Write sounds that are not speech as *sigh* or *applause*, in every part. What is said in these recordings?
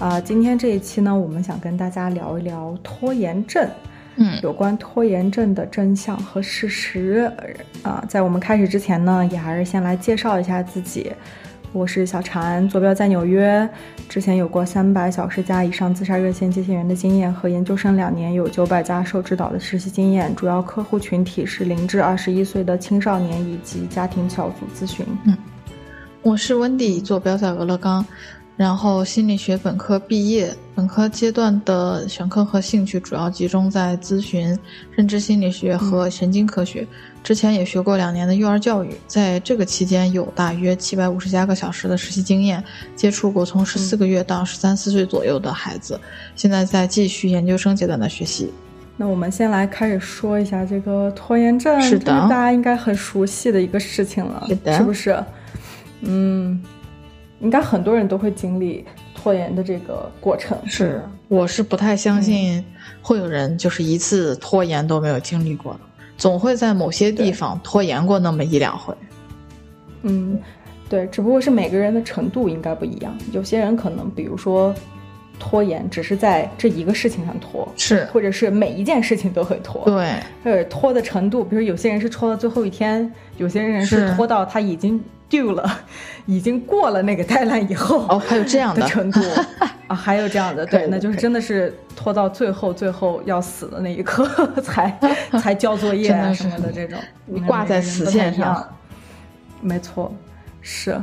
啊，今天这一期呢，我们想跟大家聊一聊拖延症。嗯，有关拖延症的真相和事实。啊，在我们开始之前呢，也还是先来介绍一下自己。我是小婵，坐标在纽约，之前有过三百小时加以上自杀热线接线员的经验，和研究生两年有九百家受指导的实习经验，主要客户群体是零至二十一岁的青少年以及家庭小组咨询。嗯，我是温迪，坐标在俄勒冈。然后心理学本科毕业，本科阶段的选课和兴趣主要集中在咨询、认知心理学和神经科学。之前也学过两年的幼儿教育，在这个期间有大约七百五十加个小时的实习经验，接触过从十四个月到十三四岁左右的孩子。现在在继续研究生阶段的学习。那我们先来开始说一下这个拖延症，是的，大家应该很熟悉的一个事情了，是的，是不是？嗯。应该很多人都会经历拖延的这个过程。是，我是不太相信会有人就是一次拖延都没有经历过的，总会在某些地方拖延过那么一两回。嗯，对，只不过是每个人的程度应该不一样。有些人可能，比如说拖延只是在这一个事情上拖，是，或者是每一件事情都会拖。对，或者拖的程度，比如有些人是拖到最后一天，有些人是拖到他已经。丢了，*laughs* 已经过了那个 deadline 以后哦，还有这样的。程度。*laughs* 啊，还有这样的，对，那就是真的是拖到最后，最后要死的那一刻 *laughs* 才才交作业啊什么的这种，你挂在死线上。没错，是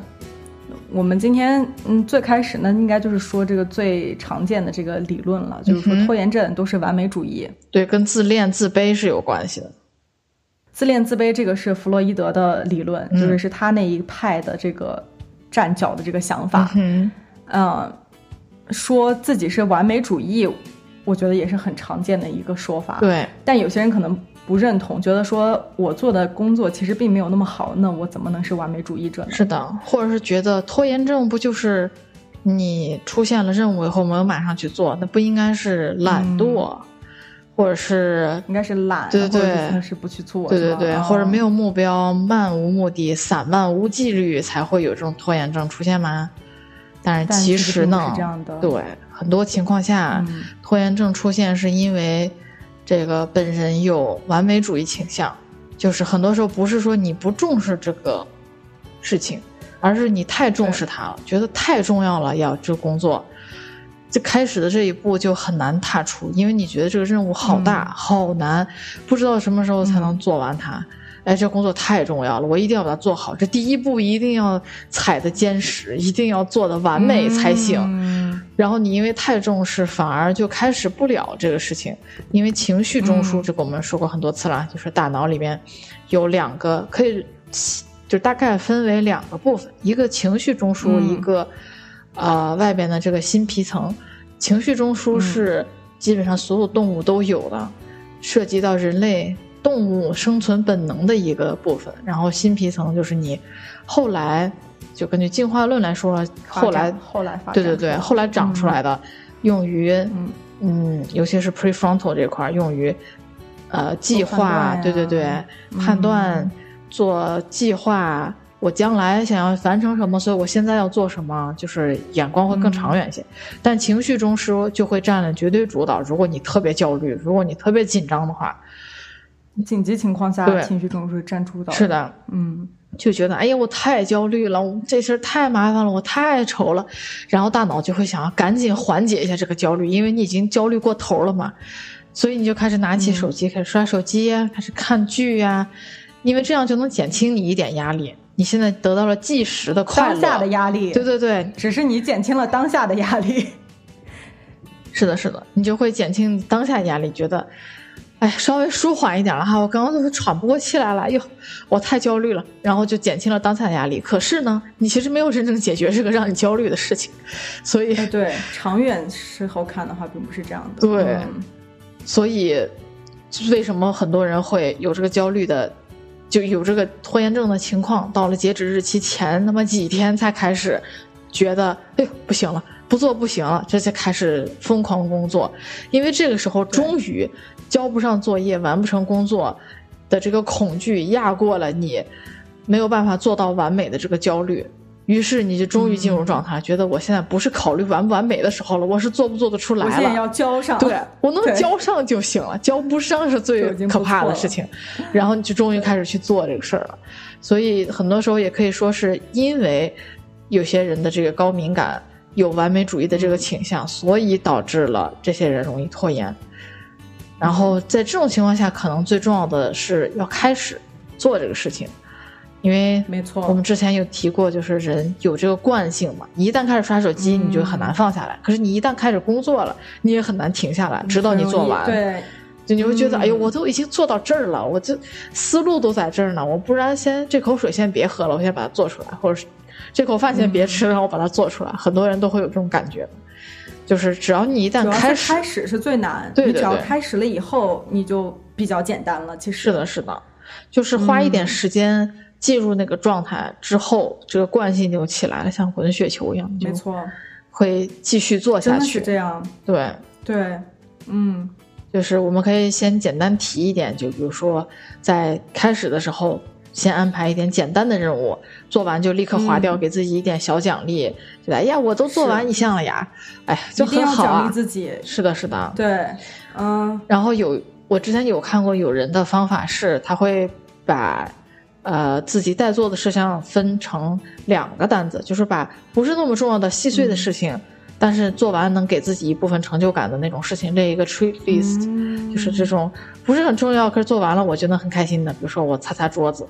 我们今天嗯最开始呢，应该就是说这个最常见的这个理论了，就是说拖延症都是完美主义，对，跟自恋自卑是有关系的。自恋自卑，这个是弗洛伊德的理论，就是是他那一派的这个站脚的这个想法。嗯，说自己是完美主义，我觉得也是很常见的一个说法。对，但有些人可能不认同，觉得说我做的工作其实并没有那么好，那我怎么能是完美主义者呢？是的，或者是觉得拖延症不就是你出现了任务以后没有马上去做，那不应该是懒惰？或者是应该是懒，对对对，是不去做，对对对，或者没有目标、漫无目的、散漫无纪律，才会有这种拖延症出现吗？但是其实呢，对很多情况下，拖延症出现是因为这个本人有完美主义倾向，就是很多时候不是说你不重视这个事情，而是你太重视它了，觉得太重要了，要这工作。就开始的这一步就很难踏出，因为你觉得这个任务好大好难，不知道什么时候才能做完它。哎，这工作太重要了，我一定要把它做好。这第一步一定要踩的坚实，一定要做的完美才行。然后你因为太重视，反而就开始不了这个事情。因为情绪中枢，这个我们说过很多次了，就是大脑里面有两个可以，就大概分为两个部分，一个情绪中枢，一个。呃，外边的这个新皮层，情绪中枢是基本上所有动物都有的，涉及到人类动物生存本能的一个部分。然后新皮层就是你后来就根据进化论来说，后来后来发对对对，后来长出来的，用于嗯嗯，尤其是 prefrontal 这块用于呃计划，对对对，判断做计划。我将来想要完成什么，所以我现在要做什么，就是眼光会更长远一些。但情绪中枢就会占了绝对主导。如果你特别焦虑，如果你特别紧张的话，紧急情况下，情绪中枢占主导。是的，嗯，就觉得哎呀，我太焦虑了，这事儿太麻烦了，我太愁了。然后大脑就会想要赶紧缓解一下这个焦虑，因为你已经焦虑过头了嘛，所以你就开始拿起手机，开始刷手机呀，开始看剧呀，因为这样就能减轻你一点压力。你现在得到了即时的快乐，当下的压力，对对对，只是你减轻了当下的压力。是的，是的，你就会减轻当下压力，觉得哎，稍微舒缓一点了哈，我刚刚都是喘不过气来了，哟，我太焦虑了，然后就减轻了当下的压力。可是呢，你其实没有真正解决这个让你焦虑的事情，所以对长远时候看的话，并不是这样的。对，所以为什么很多人会有这个焦虑的，就有这个拖延症的情况，到了截止日期前那么几天才开始觉得，哎呦，不行了。不做不行了，这才开始疯狂工作，因为这个时候终于交不上作业、完不成工作的这个恐惧压过了你没有办法做到完美的这个焦虑，于是你就终于进入状态，觉得我现在不是考虑完不完美的时候了，我是做不做得出来了。我现在要交上，对我能交上就行了，交不上是最可怕的事情。然后你就终于开始去做这个事儿了，所以很多时候也可以说是因为有些人的这个高敏感。有完美主义的这个倾向，所以导致了这些人容易拖延。然后在这种情况下，可能最重要的是要开始做这个事情，因为没错，我们之前有提过，就是人有这个惯性嘛，一旦开始刷手机，你就很难放下来。可是你一旦开始工作了，你也很难停下来，直到你做完。对，就你会觉得，哎呦，我都已经做到这儿了，我这思路都在这儿呢，我不然先这口水先别喝了，我先把它做出来，或者是。这口饭先别吃，让我把它做出来。很多人都会有这种感觉，就是只要你一旦开始，开始是最难。对对对。你只要开始了以后，你就比较简单了。其实是的，是的，就是花一点时间进入那个状态之后，这个惯性就起来了，像滚雪球一样。没错。会继续做下去。是这样。对对，嗯，就是我们可以先简单提一点，就比如说在开始的时候。先安排一点简单的任务，做完就立刻划掉，给自己一点小奖励。觉得哎呀，我都做完一项了呀，哎，就很好啊。奖励自己。是的，是的。对，嗯。然后有我之前有看过有人的方法是，他会把呃自己待做的事项分成两个单子，就是把不是那么重要的细碎的事情。但是做完能给自己一部分成就感的那种事情，列一个 tree list，就是这种不是很重要，可是做完了我觉得很开心的。比如说我擦擦桌子，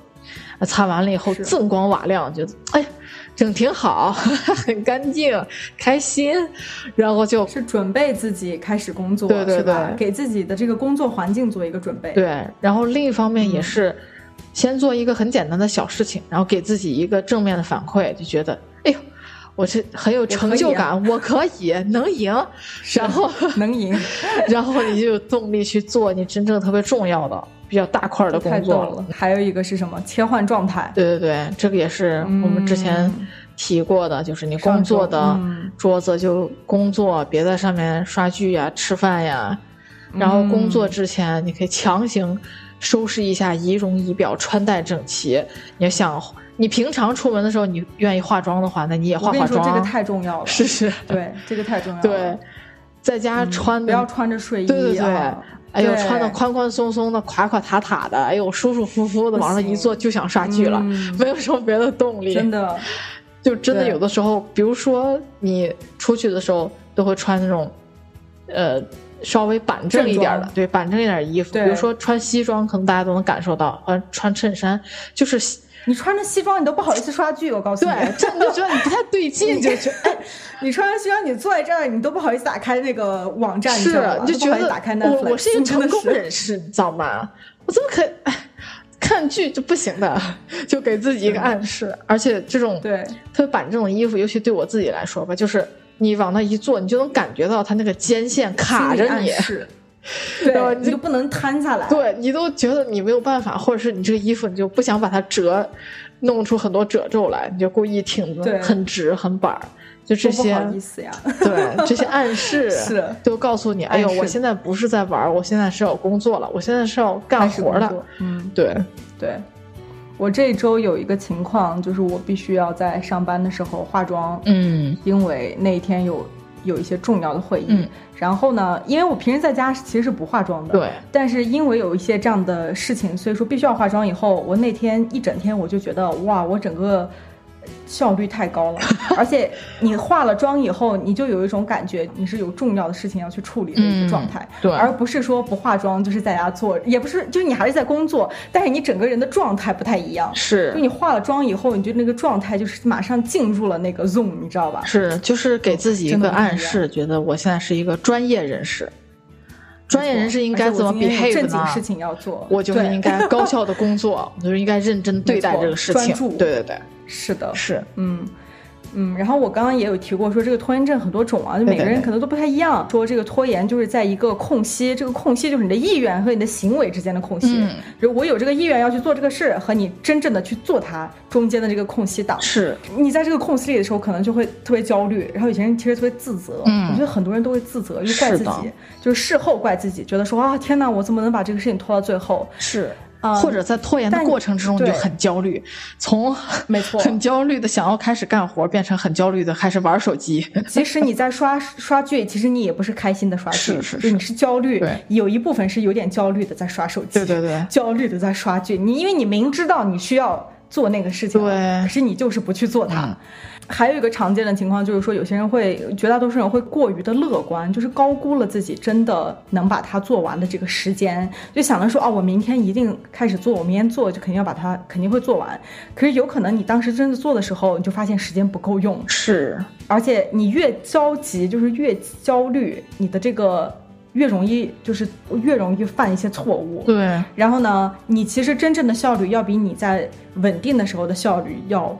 擦完了以后锃光瓦亮，觉得哎，整挺好，*laughs* 很干净，开心。然后就是准备自己开始工作，对对对，给自己的这个工作环境做一个准备。对，然后另一方面也是先做一个很简单的小事情，然后给自己一个正面的反馈，就觉得哎呦。我是很有成就感，我可以能赢，然后能赢，然后你就有动力去做你真正特别重要的、比较大块的工作了。还有一个是什么？切换状态。对对对，这个也是我们之前提过的，就是你工作的桌子就工作，别在上面刷剧呀、吃饭呀。然后工作之前，你可以强行收拾一下仪容仪表，穿戴整齐。你要想。你平常出门的时候，你愿意化妆的话，那你也化化妆。这个太重要了。*laughs* 是是。对，这个太重要了。对，在家穿不要穿着睡衣。对对对。哎呦，穿的宽宽松松的、垮垮塌塌的，哎呦，舒舒服服的，往上一坐就想刷剧了，没有什么别的动力。真的。就真的有的时候，比如说你出去的时候，都会穿那种，呃，稍微板正一点的，对，板正一点衣服。比如说穿西装，可能大家都能感受到，呃，穿衬衫就是。你穿着西装，你都不好意思刷剧，我告诉你，对，这就觉得你不太对劲，就觉得，你穿着西装，你坐在这儿，你都不好意思打开那个网站，是，你就觉得打开我我是一个成功人士，你知道吗？我怎么可以看剧就不行的？就给自己一个暗示，而且这种对特别板正的衣服，尤其对我自己来说吧，就是你往那一坐，你就能感觉到它那个肩线卡着你。对，你就不能摊下来。对你都觉得你没有办法，或者是你这个衣服你就不想把它折，弄出很多褶皱来，你就故意挺的很直很板儿，就这些。不好意思呀。对，这些暗示 *laughs* 是都告诉你，哎呦，我现在不是在玩，我现在是要工作了，我现在是要干活的。嗯，对对。我这一周有一个情况，就是我必须要在上班的时候化妆。嗯，因为那一天有。有一些重要的会议，然后呢，因为我平时在家其实是不化妆的，对，但是因为有一些这样的事情，所以说必须要化妆。以后我那天一整天我就觉得哇，我整个。效率太高了，*laughs* 而且你化了妆以后，你就有一种感觉，你是有重要的事情要去处理的一个状态，对，而不是说不化妆就是在家做，也不是，就是你还是在工作，但是你整个人的状态不太一样，是，就你化了妆以后，你就那个状态就是马上进入了那个 zone，你知道吧？是，就是给自己一个暗示，觉得我现在是一个专业人士。专业人士应该怎么 behave 正经事情要做，我就是应该高效的工作，我 *laughs* 就是应该认真对待这个事情，专注。对对对，是的，是，嗯。嗯，然后我刚刚也有提过，说这个拖延症很多种啊，就每个人可能都不太一样。说这个拖延就是在一个空隙，这个空隙就是你的意愿和你的行为之间的空隙。就我有这个意愿要去做这个事，和你真正的去做它中间的这个空隙档。是你在这个空隙里的时候，可能就会特别焦虑，然后有些人其实特别自责。嗯，我觉得很多人都会自责，就怪自己，就是事后怪自己，觉得说啊，天哪，我怎么能把这个事情拖到最后？是。或者在拖延的过程之中你就很焦虑，从没错很焦虑的想要开始干活，变成很焦虑的开始玩手机。其实你在刷刷剧，其实你也不是开心的刷剧，是是是，你是焦虑，有一部分是有点焦虑的在刷手机，对对对，焦虑的在刷剧。你因为你明知道你需要做那个事情，对，可是你就是不去做它。还有一个常见的情况就是说，有些人会，绝大多数人会过于的乐观，就是高估了自己真的能把它做完的这个时间，就想着说，哦，我明天一定开始做，我明天做就肯定要把它肯定会做完。可是有可能你当时真的做的时候，你就发现时间不够用，是，而且你越着急，就是越焦虑，你的这个越容易就是越容易犯一些错误。对，然后呢，你其实真正的效率要比你在稳定的时候的效率要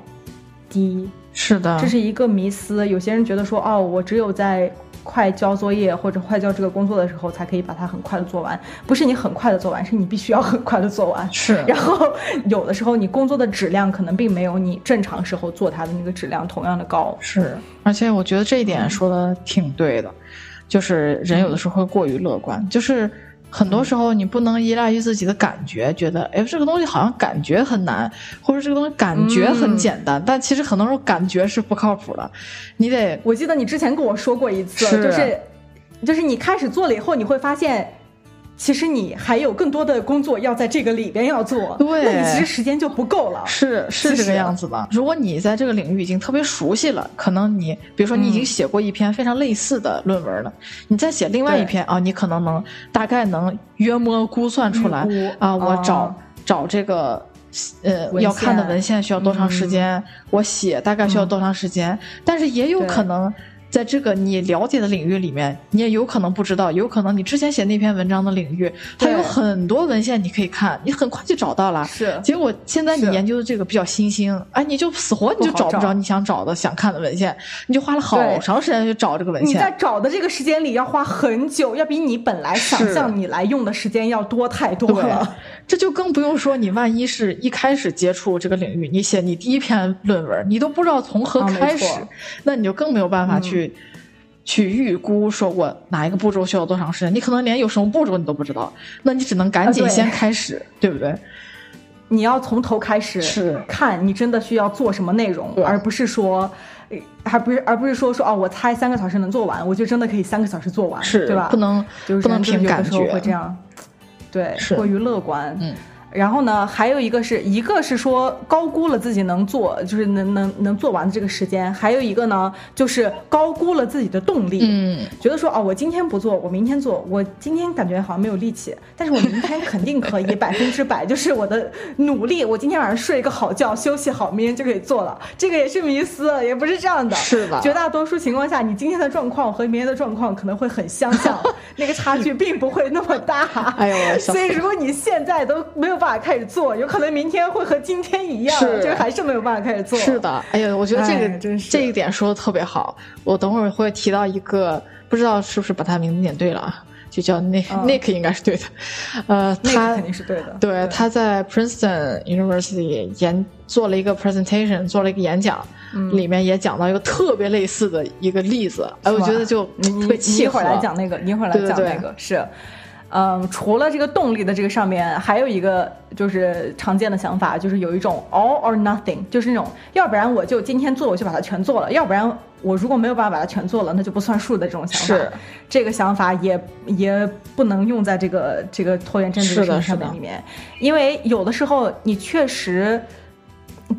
低。是的，这是一个迷思。有些人觉得说，哦，我只有在快交作业或者快交这个工作的时候，才可以把它很快的做完。不是你很快的做完，是你必须要很快的做完。是。*laughs* 然后有的时候你工作的质量可能并没有你正常时候做它的那个质量同样的高。是。而且我觉得这一点说的挺对的，就是人有的时候会过于乐观，就是。很多时候你不能依赖于自己的感觉，觉得哎这个东西好像感觉很难，或者这个东西感觉很简单，但其实很多时候感觉是不靠谱的。你得，我记得你之前跟我说过一次，就是，就是你开始做了以后，你会发现。其实你还有更多的工作要在这个里边要做，对，那你其实时间就不够了。是是这个样子的。如果你在这个领域已经特别熟悉了，可能你比如说你已经写过一篇非常类似的论文了，你再写另外一篇啊，你可能能大概能约摸估算出来啊，我找找这个呃要看的文献需要多长时间，我写大概需要多长时间，但是也有可能。在这个你了解的领域里面，你也有可能不知道，有可能你之前写那篇文章的领域，它有很多文献你可以看，你很快就找到了。是，结果现在你研究的这个比较新兴，哎，你就死活你就找不着你想找的、想看的文献，你就花了好长时间去找这个文献。你在找的这个时间里要花很久，要比你本来想象你来用的时间要多太多了。这就更不用说你万一是一开始接触这个领域，你写你第一篇论文，你都不知道从何开始，那你就更没有办法去去预估说我哪一个步骤需要多长时间，你可能连有什么步骤你都不知道，那你只能赶紧先开始，对不对？你要从头开始是看你真的需要做什么内容，而不是说，还不是而不是说说哦，我猜三个小时能做完，我就真的可以三个小时做完，是对吧？不能就是不能凭感觉会这样。对，过于乐观。嗯。然后呢，还有一个是一个是说高估了自己能做，就是能能能做完的这个时间；还有一个呢，就是高估了自己的动力。嗯，觉得说哦，我今天不做，我明天做。我今天感觉好像没有力气，但是我明天肯定可以，*laughs* 百分之百就是我的努力。我今天晚上睡一个好觉，休息好，明天就可以做了。这个也是迷思，也不是这样的。是的，绝大多数情况下，你今天的状况和明天的状况可能会很相像，*laughs* 那个差距并不会那么大。哎呦，所以如果你现在都没有办法开始做，有可能明天会和今天一样，就还是没有办法开始做。是的，哎呀，我觉得这个真是这一点说的特别好。我等会儿会提到一个，不知道是不是把他名字念对了啊？就叫 Nick Nick 应该是对的。呃，他肯定是对的。对，他在 Princeton University 演做了一个 presentation，做了一个演讲，里面也讲到一个特别类似的一个例子。哎，我觉得就特别契合。一会儿来讲那个，一会儿来讲那个是。嗯，除了这个动力的这个上面，还有一个就是常见的想法，就是有一种 all or nothing，就是那种要不然我就今天做，我就把它全做了；要不然我如果没有办法把它全做了，那就不算数的这种想法。是，这个想法也也不能用在这个这个拖延症这个上面里面，因为有的时候你确实。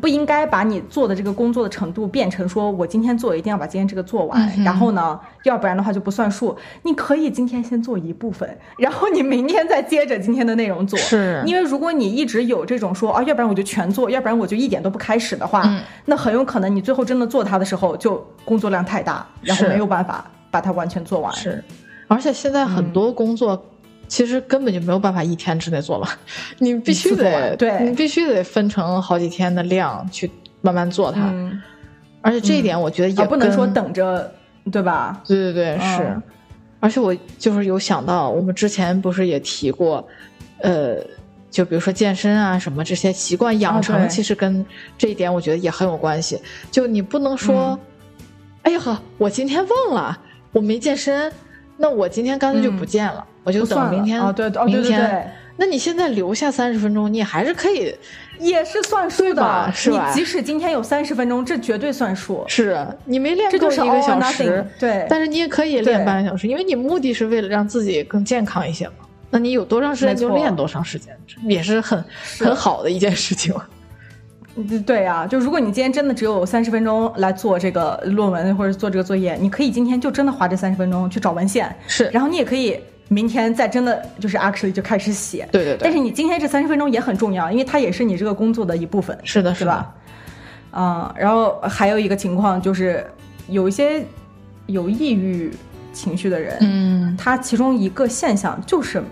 不应该把你做的这个工作的程度变成说，我今天做一定要把今天这个做完，然后呢，要不然的话就不算数。你可以今天先做一部分，然后你明天再接着今天的内容做。是，因为如果你一直有这种说啊，要不然我就全做，要不然我就一点都不开始的话，那很有可能你最后真的做它的时候，就工作量太大，然后没有办法把它完全做完。是，而且现在很多工作。其实根本就没有办法一天之内做完，你必须得对，你必须得分成好几天的量去慢慢做它。而且这一点我觉得也不能说等着，对吧？对对对，是。而且我就是有想到，我们之前不是也提过，呃，就比如说健身啊什么这些习惯养成，其实跟这一点我觉得也很有关系。就你不能说，哎呀呵，我今天忘了我没健身，那我今天干脆就不健了。我就等明天啊，对对明天。那你现在留下三十分钟，你还是可以，也是算数的，是吧？即使今天有三十分钟，这绝对算数。是你没练够一个小时，对，但是你也可以练半个小时，因为你目的是为了让自己更健康一些嘛。那你有多长时间就练多长时间，也是很很好的一件事情。*laughs* 对呀，就如果你今天真的只有三十分钟来做这个论文或者做这个作业，你可以今天就真的花这三十分钟去找文献，是，然后你也可以明天再真的就是 actually 就开始写，对对对。但是你今天这三十分钟也很重要，因为它也是你这个工作的一部分，是的，是吧？嗯，然后还有一个情况就是，有一些有抑郁情绪的人，嗯，他其中一个现象就是。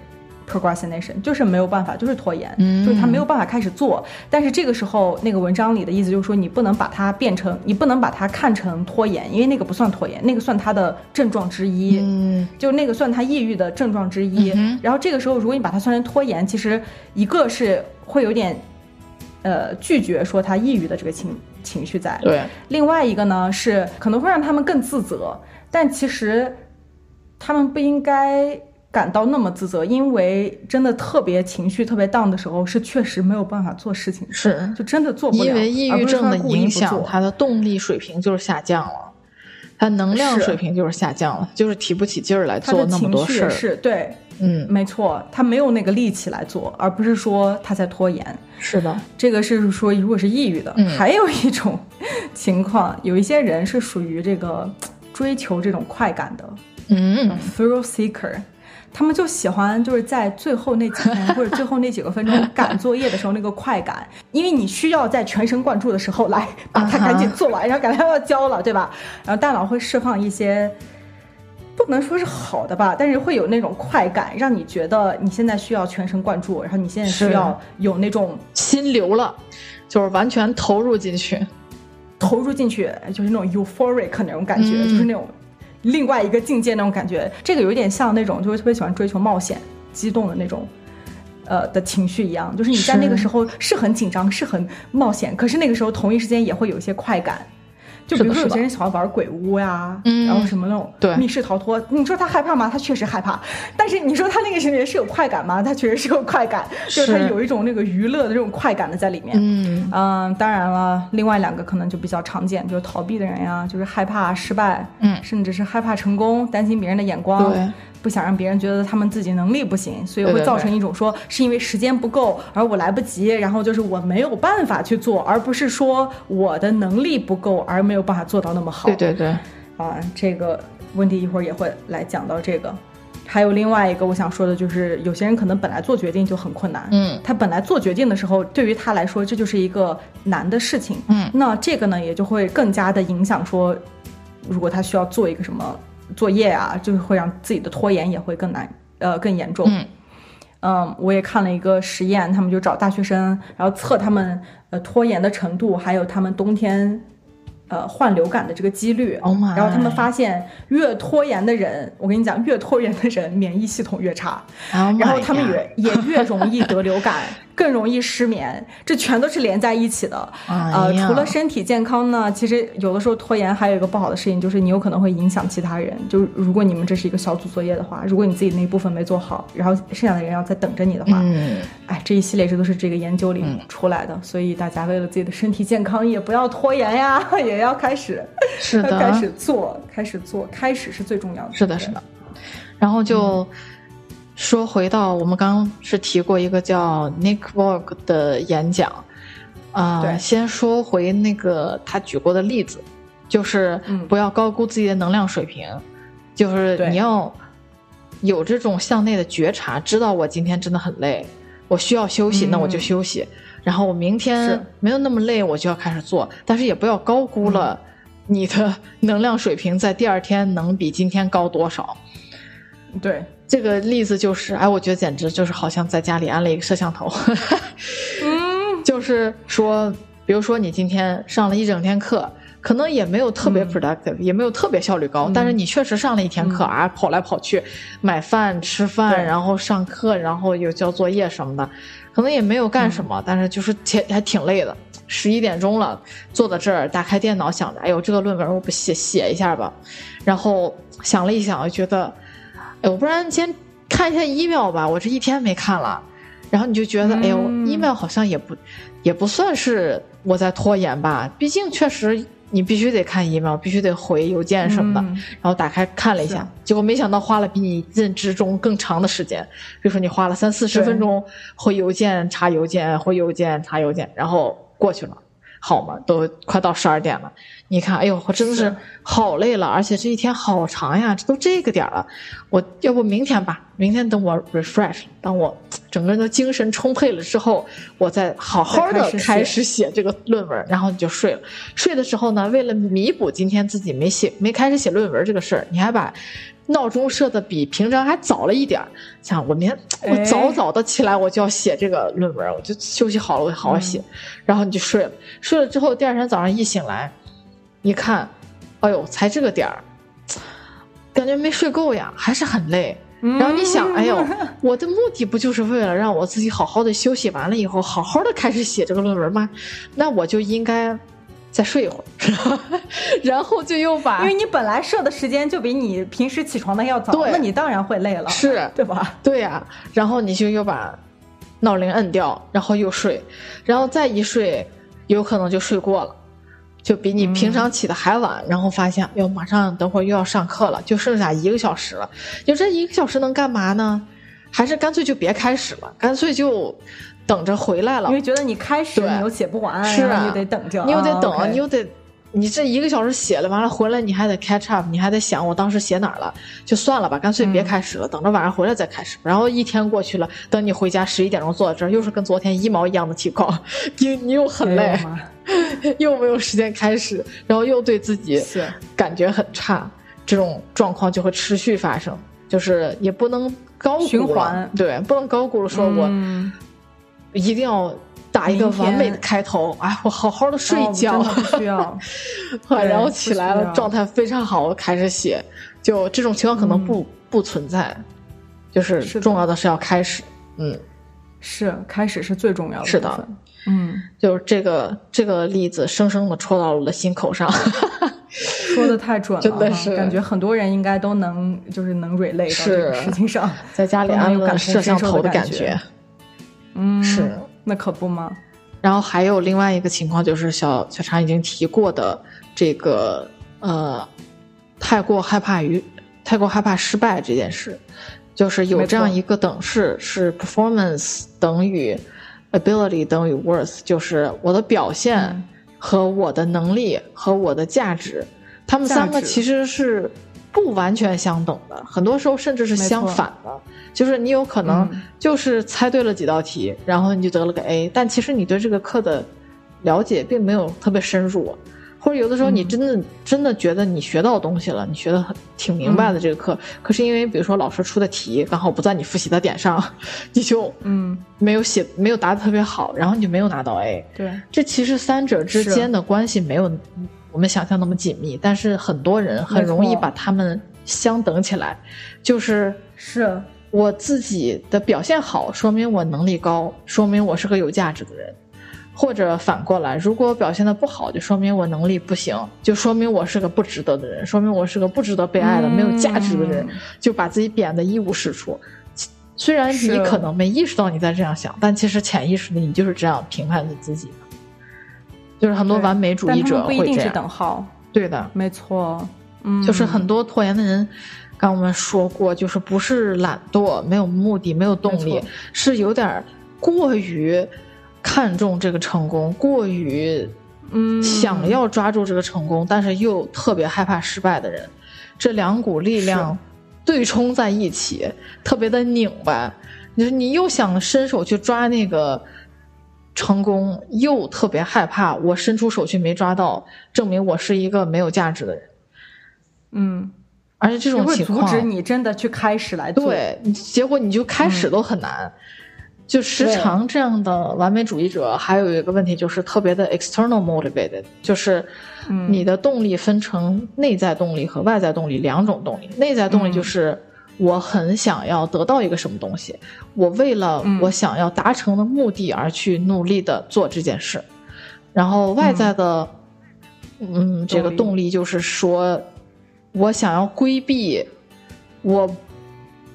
Procrastination 就是没有办法，就是拖延，就是他没有办法开始做。但是这个时候，那个文章里的意思就是说，你不能把它变成，你不能把它看成拖延，因为那个不算拖延，那个算他的症状之一。嗯，就那个算他抑郁的症状之一。然后这个时候，如果你把它算成拖延，其实一个是会有点，呃，拒绝说他抑郁的这个情情绪在。对。另外一个呢，是可能会让他们更自责，但其实他们不应该。感到那么自责，因为真的特别情绪特别 down 的时候，是确实没有办法做事情，是。就真的做不了。因为抑郁症的影响，他的动力水平就是下降了，他能量水平就是下降了，就是提不起劲儿来做那么多事儿。是对，嗯，没错，他没有那个力气来做，而不是说他在拖延。是的，这个是说，如果是抑郁的，还有一种情况，有一些人是属于这个追求这种快感的，嗯，thrill seeker。他们就喜欢就是在最后那几天或者最后那几个分钟赶作业的时候那个快感，因为你需要在全神贯注的时候来把它赶紧做完，然后赶快要交了，对吧？*laughs* 然后大脑会释放一些不能说是好的吧，但是会有那种快感，让你觉得你现在需要全神贯注，然后你现在需要有那种心流了，就是完全投入进去，投入进去就是那种 euphoric 那种感觉，就是那种。另外一个境界那种感觉，这个有点像那种就是特别喜欢追求冒险、激动的那种，呃的情绪一样。就是你在那个时候是很紧张、是很冒险，可是那个时候同一时间也会有一些快感。就比如说有些人喜欢玩鬼屋呀，然后什么那种密室逃脱，你说他害怕吗？他确实害怕。但是你说他那个里面是有快感吗？他确实是有快感，就是他有一种那个娱乐的这种快感的在里面。嗯嗯，当然了，另外两个可能就比较常见，就是逃避的人呀，就是害怕失败，嗯，甚至是害怕成功，担心别人的眼光。对。不想让别人觉得他们自己能力不行，所以会造成一种说是因为时间不够，而我来不及，然后就是我没有办法去做，而不是说我的能力不够而没有办法做到那么好。对对对，啊，这个问题一会儿也会来讲到这个。还有另外一个我想说的就是，有些人可能本来做决定就很困难，嗯，他本来做决定的时候，对于他来说这就是一个难的事情，嗯，那这个呢也就会更加的影响说，如果他需要做一个什么。作业啊，就是会让自己的拖延也会更难，呃，更严重。嗯，嗯，我也看了一个实验，他们就找大学生，然后测他们呃拖延的程度，还有他们冬天。呃，患流感的这个几率，然后他们发现，越拖延的人，我跟你讲，越拖延的人免疫系统越差，然后他们也也越容易得流感，*laughs* 更容易失眠，这全都是连在一起的。呃，除了身体健康呢，其实有的时候拖延还有一个不好的事情，就是你有可能会影响其他人。就如果你们这是一个小组作业的话，如果你自己那一部分没做好，然后剩下的人要在等着你的话，嗯哎，这一系列这都是这个研究里出来的。所以大家为了自己的身体健康，也不要拖延呀，*laughs* 也。要开始，是的，*laughs* 开始做，开始做，开始是最重要的。是的，是的。然后就说回到我们刚刚是提过一个叫 Nick Vog 的演讲啊，对，先说回那个他举过的例子，就是不要高估自己的能量水平，就是你要有这种向内的觉察，知道我今天真的很累，我需要休息，那我就休息。然后我明天没有那么累，我就要开始做，但是也不要高估了你的能量水平，在第二天能比今天高多少。对，这个例子就是，哎，我觉得简直就是好像在家里安了一个摄像头。嗯，*laughs* 就是说，比如说你今天上了一整天课。可能也没有特别 productive，也没有特别效率高，但是你确实上了一天课啊，跑来跑去，买饭吃饭，然后上课，然后又交作业什么的，可能也没有干什么，但是就是挺还挺累的。十一点钟了，坐在这儿，打开电脑，想着，哎呦，这个论文我不写写一下吧。然后想了一想，觉得，哎，我不然先看一下 email 吧，我这一天没看了。然后你就觉得，哎呦，email 好像也不也不算是我在拖延吧，毕竟确实。你必须得看 email，必须得回邮件什么的，然后打开看了一下，结果没想到花了比你认知中更长的时间。比如说你花了三四十分钟回邮件、查邮件、回邮件、查邮件，然后过去了。好嘛，都快到十二点了，你看，哎呦，我真的是好累了，而且这一天好长呀，这都这个点了，我要不明天吧，明天等我 refresh，当我整个人的精神充沛了之后，我再好好的开始写这个论文，然后你就睡了。睡的时候呢，为了弥补今天自己没写、没开始写论文这个事儿，你还把。闹钟设的比平常还早了一点儿，想我明天我早早的起来，我就要写这个论文，我就休息好了，我好好写，然后你就睡了。睡了之后，第二天早上一醒来，一看，哎呦，才这个点儿，感觉没睡够呀，还是很累。然后你想，哎呦，*laughs* 我的目的不就是为了让我自己好好的休息完了以后，好好的开始写这个论文吗？那我就应该。再睡一会儿，*laughs* 然后就又把，因为你本来设的时间就比你平时起床的要早，那你当然会累了，是 *laughs* 对吧？对呀，然后你就又把闹铃摁掉，然后又睡，然后再一睡，有可能就睡过了，就比你平常起的还晚，然后发现哟，马上等会儿又要上课了，就剩下一个小时了，就这一个小时能干嘛呢？还是干脆就别开始了，干脆就。等着回来了，因为觉得你开始你又写不完，是啊，你得等着，你又得等，你又得，你这一个小时写了完了回来，你还得 catch up，你还得想我当时写哪儿了，就算了吧，干脆别开始了，等着晚上回来再开始。然后一天过去了，等你回家十一点钟坐在这儿，又是跟昨天一毛一样的情况，*laughs* 你你又很累，*laughs* 又没有时间开始，然后又对自己感觉很差，这种状况就会持续发生，就是也不能高估了，对，不能高估了，说我。一定要打一个完美的开头，哎，我好好的睡一觉，需要，*laughs* 然后起来了，状态非常好，我开始写。就这种情况可能不不存在，就是重要的是要开始，嗯，是开始是最重要的，是的，嗯，就是这个这个例子生生的戳到了我的心口上，*laughs* 说的太准了，真的是。感觉很多人应该都能就是能 relate 到这个事情上，在家里安个摄像头的感觉。嗯，是那可不吗？然后还有另外一个情况，就是小小常已经提过的这个呃，太过害怕于太过害怕失败这件事，就是有这样一个等式，是 performance 等于 ability 等于 worth，就是我的表现和我的能力和我的价值，他们三个其实是不完全相等的，很多时候甚至是相反的。就是你有可能就是猜对了几道题，然后你就得了个 A，但其实你对这个课的了解并没有特别深入，或者有的时候你真的真的觉得你学到东西了，你学的挺明白的这个课，可是因为比如说老师出的题刚好不在你复习的点上，*laughs* 你就嗯。没有写没有答的特别好，然后你就没有拿到 A。对，这其实三者之间的关系没有我们想象那么紧密，但是很多人很容易把他们相等起来，就是是。我自己的表现好，说明我能力高，说明我是个有价值的人；或者反过来，如果我表现的不好，就说明我能力不行，就说明我是个不值得的人，说明我是个不值得被爱的、没有价值的人，就把自己贬得一无是处。虽然你可能没意识到你在这样想，但其实潜意识里你就是这样评判你自己的。就是很多完美主义者会这样。对的，没错。嗯，就是很多拖延的人。刚我们说过，就是不是懒惰、没有目的、没有动力，是有点过于看重这个成功，过于嗯想要抓住这个成功，但是又特别害怕失败的人，这两股力量对冲在一起，特别的拧巴。就是你又想伸手去抓那个成功，又特别害怕我伸出手去没抓到，证明我是一个没有价值的人。嗯。而且这种情况阻止你真的去开始来做，对，结果你就开始都很难。就时常这样的完美主义者，还有一个问题就是特别的 external motivated，就是你的动力分成内在动力和外在动力两种动力。内在动力就是我很想要得到一个什么东西，我为了我想要达成的目的而去努力的做这件事。然后外在的，嗯，这个动力就是说，我想要规避我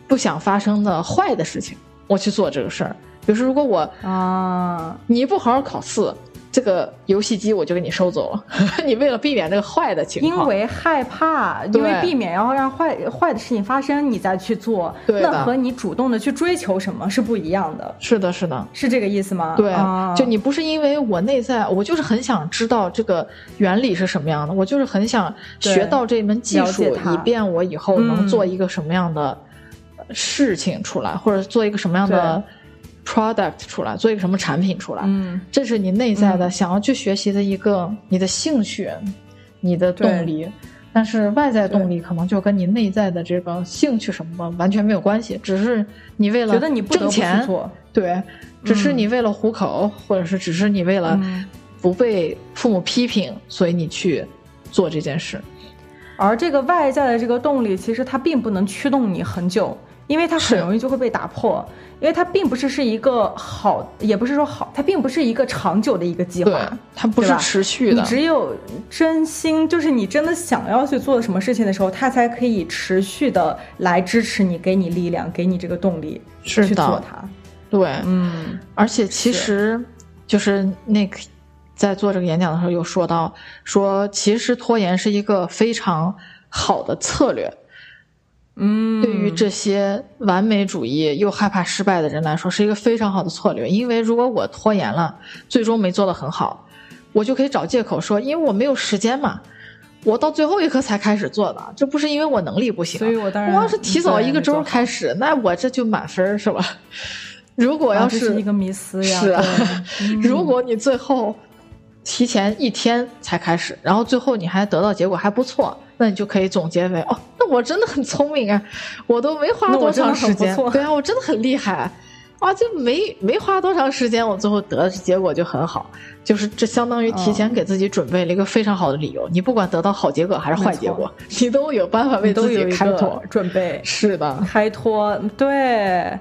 不想发生的坏的事情。我去做这个事儿，比如说，如果我啊，你不好好考试，这个游戏机我就给你收走了。*laughs* 你为了避免这个坏的情况，因为害怕，因为避免然后让坏坏的事情发生，你再去做，那和你主动的去追求什么是不一样的。是的，是的，是这个意思吗？对，就你不是因为我内在，我就是很想知道这个原理是什么样的，我就是很想学到这门技术，以便我以后能做一个什么样的。事情出来，或者做一个什么样的 product 出来，做一个什么产品出来，嗯，这是你内在的想要去学习的一个你的兴趣，你的动力。但是外在动力可能就跟你内在的这个兴趣什么的完全没有关系，只是你为了觉得你挣钱，对，只是你为了糊口，或者是只是你为了不被父母批评，所以你去做这件事。而这个外在的这个动力，其实它并不能驱动你很久。因为它很容易就会被打破，*laughs* 因为它并不是是一个好，也不是说好，它并不是一个长久的一个计划，它不是持续的。你只有真心，就是你真的想要去做什么事情的时候，它才可以持续的来支持你，给你力量，给你这个动力去做它。对，嗯，而且其实就是 Nick 在做这个演讲的时候有说到，说其实拖延是一个非常好的策略。嗯，对于这些完美主义又害怕失败的人来说，是一个非常好的策略。因为如果我拖延了，最终没做得很好，我就可以找借口说，因为我没有时间嘛，我到最后一刻才开始做的，这不是因为我能力不行。所以我当然，我要是提早一个周开始，那我这就满分是吧？*laughs* 如果要是一个迷思呀，是啊，*laughs* 如果你最后提前一天才开始，然后最后你还得到结果还不错。那你就可以总结为哦，那我真的很聪明啊，我都没花多长时间，对啊，我真的很厉害，啊，就没没花多长时间，我最后得的结果就很好，就是这相当于提前给自己准备了一个非常好的理由，你不管得到好结果还是坏结果，你都有办法为自己开脱准备，是的，开脱，对，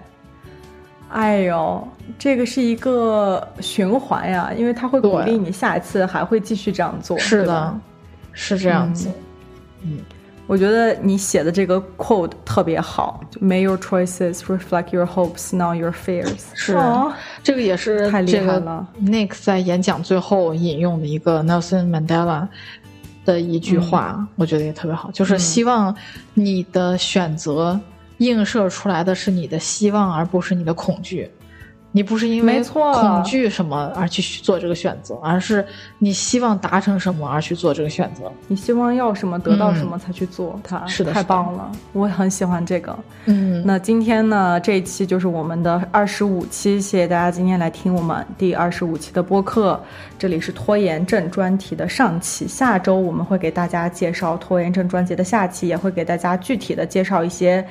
哎呦，这个是一个循环呀，因为他会鼓励你下一次还会继续这样做，是的，是这样子。嗯，我觉得你写的这个 quote 特别好，May your choices reflect your hopes, not your fears。是，这个也是太厉害了。Nick 在演讲最后引用的一个 Nelson Mandela 的一句话，我觉得也特别好，就是希望你的选择映射出来的是你的希望，而不是你的恐惧。你不是因为恐惧什么而去做这个选择，而是你希望达成什么而去做这个选择。你希望要什么得到什么才去做它，是的，太棒了，我很喜欢这个。嗯，那今天呢，这一期就是我们的二十五期，谢谢大家今天来听我们第二十五期的播客。这里是拖延症专题的上期，下周我们会给大家介绍拖延症专辑的下期，也会给大家具体的介绍一些。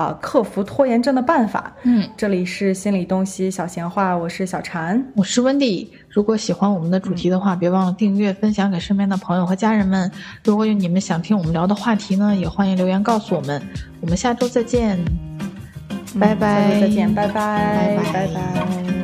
啊，克服拖延症的办法。嗯，这里是心理东西小闲话，我是小禅，我是温迪。如果喜欢我们的主题的话，别忘了订阅、分享给身边的朋友和家人们。如果有你们想听我们聊的话题呢，也欢迎留言告诉我们。我们下周再见，拜拜。下周再见，拜拜，拜拜。